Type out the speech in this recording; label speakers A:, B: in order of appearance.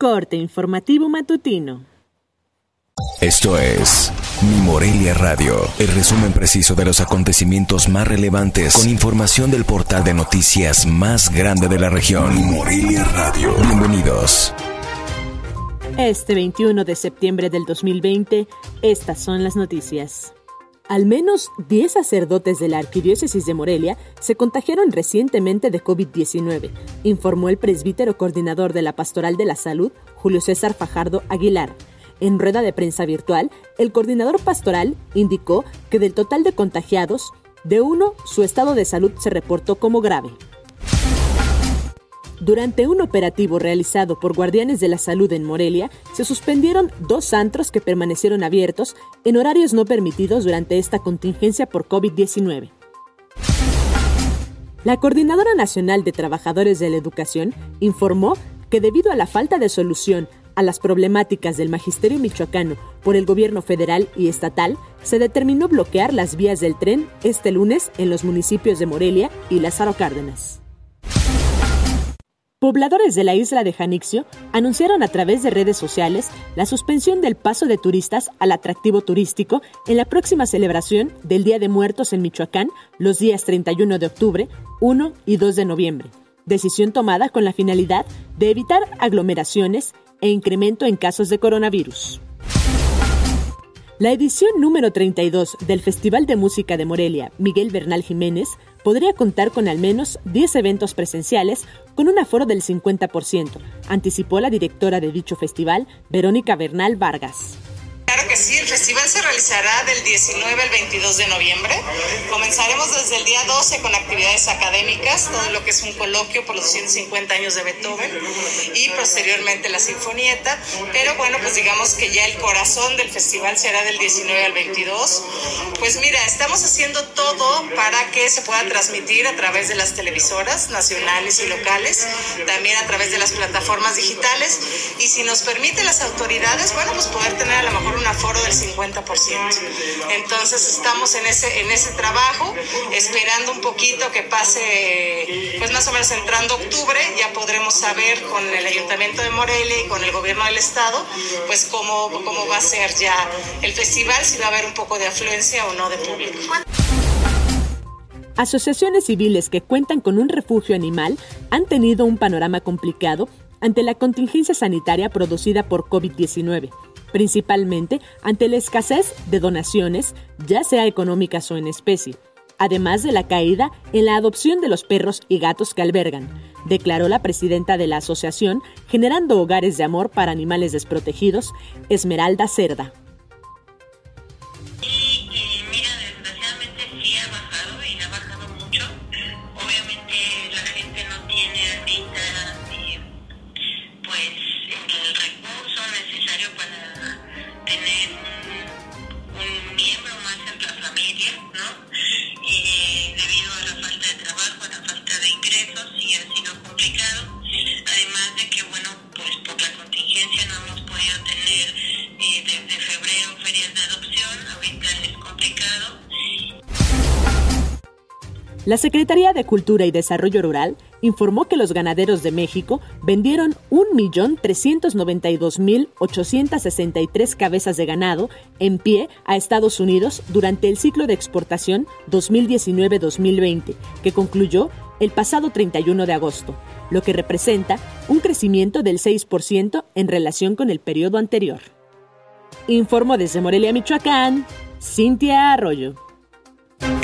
A: Corte informativo matutino.
B: Esto es Mi Morelia Radio, el resumen preciso de los acontecimientos más relevantes con información del portal de noticias más grande de la región. Mi Morelia Radio. Bienvenidos.
A: Este 21 de septiembre del 2020, estas son las noticias. Al menos 10 sacerdotes de la Arquidiócesis de Morelia se contagiaron recientemente de COVID-19, informó el presbítero coordinador de la Pastoral de la Salud, Julio César Fajardo Aguilar. En rueda de prensa virtual, el coordinador pastoral indicó que del total de contagiados, de uno su estado de salud se reportó como grave. Durante un operativo realizado por Guardianes de la Salud en Morelia, se suspendieron dos antros que permanecieron abiertos en horarios no permitidos durante esta contingencia por COVID-19. La Coordinadora Nacional de Trabajadores de la Educación informó que debido a la falta de solución a las problemáticas del magisterio michoacano por el gobierno federal y estatal, se determinó bloquear las vías del tren este lunes en los municipios de Morelia y Lázaro Cárdenas. Pobladores de la isla de Janixio anunciaron a través de redes sociales la suspensión del paso de turistas al atractivo turístico en la próxima celebración del Día de Muertos en Michoacán los días 31 de octubre, 1 y 2 de noviembre. Decisión tomada con la finalidad de evitar aglomeraciones e incremento en casos de coronavirus. La edición número 32 del Festival de Música de Morelia, Miguel Bernal Jiménez, podría contar con al menos 10 eventos presenciales con un aforo del 50%, anticipó la directora de dicho festival, Verónica Bernal Vargas.
C: Claro que sí, el festival se realizará del 19 al 22 de noviembre. Comenzaremos desde el día 12 con actividades académicas, todo lo que es un coloquio por los 150 años de Beethoven y posteriormente la sinfonieta. Pero bueno, pues digamos que ya el corazón del festival será del 19 al 22. Pues mira, estamos haciendo todo para que se pueda transmitir a través de las televisoras nacionales y locales, también a través de las plataformas digitales y si nos permite las autoridades, bueno, pues poder tener a lo mejor un aforo del 50%. Entonces estamos en ese, en ese trabajo, esperando un poquito que pase, pues más o menos entrando octubre, ya podremos saber con el Ayuntamiento de Morelia y con el Gobierno del Estado, pues cómo, cómo va a ser ya el festival, si va a haber un poco de afluencia o no de público.
A: Asociaciones civiles que cuentan con un refugio animal han tenido un panorama complicado ante la contingencia sanitaria producida por COVID-19 principalmente ante la escasez de donaciones, ya sea económicas o en especie, además de la caída en la adopción de los perros y gatos que albergan, declaró la presidenta de la asociación Generando Hogares de Amor para Animales Desprotegidos, Esmeralda Cerda. La Secretaría de Cultura y Desarrollo Rural informó que los ganaderos de México vendieron 1.392.863 cabezas de ganado en pie a Estados Unidos durante el ciclo de exportación 2019-2020, que concluyó el pasado 31 de agosto, lo que representa un crecimiento del 6% en relación con el periodo anterior. Informó desde Morelia, Michoacán, Cintia Arroyo.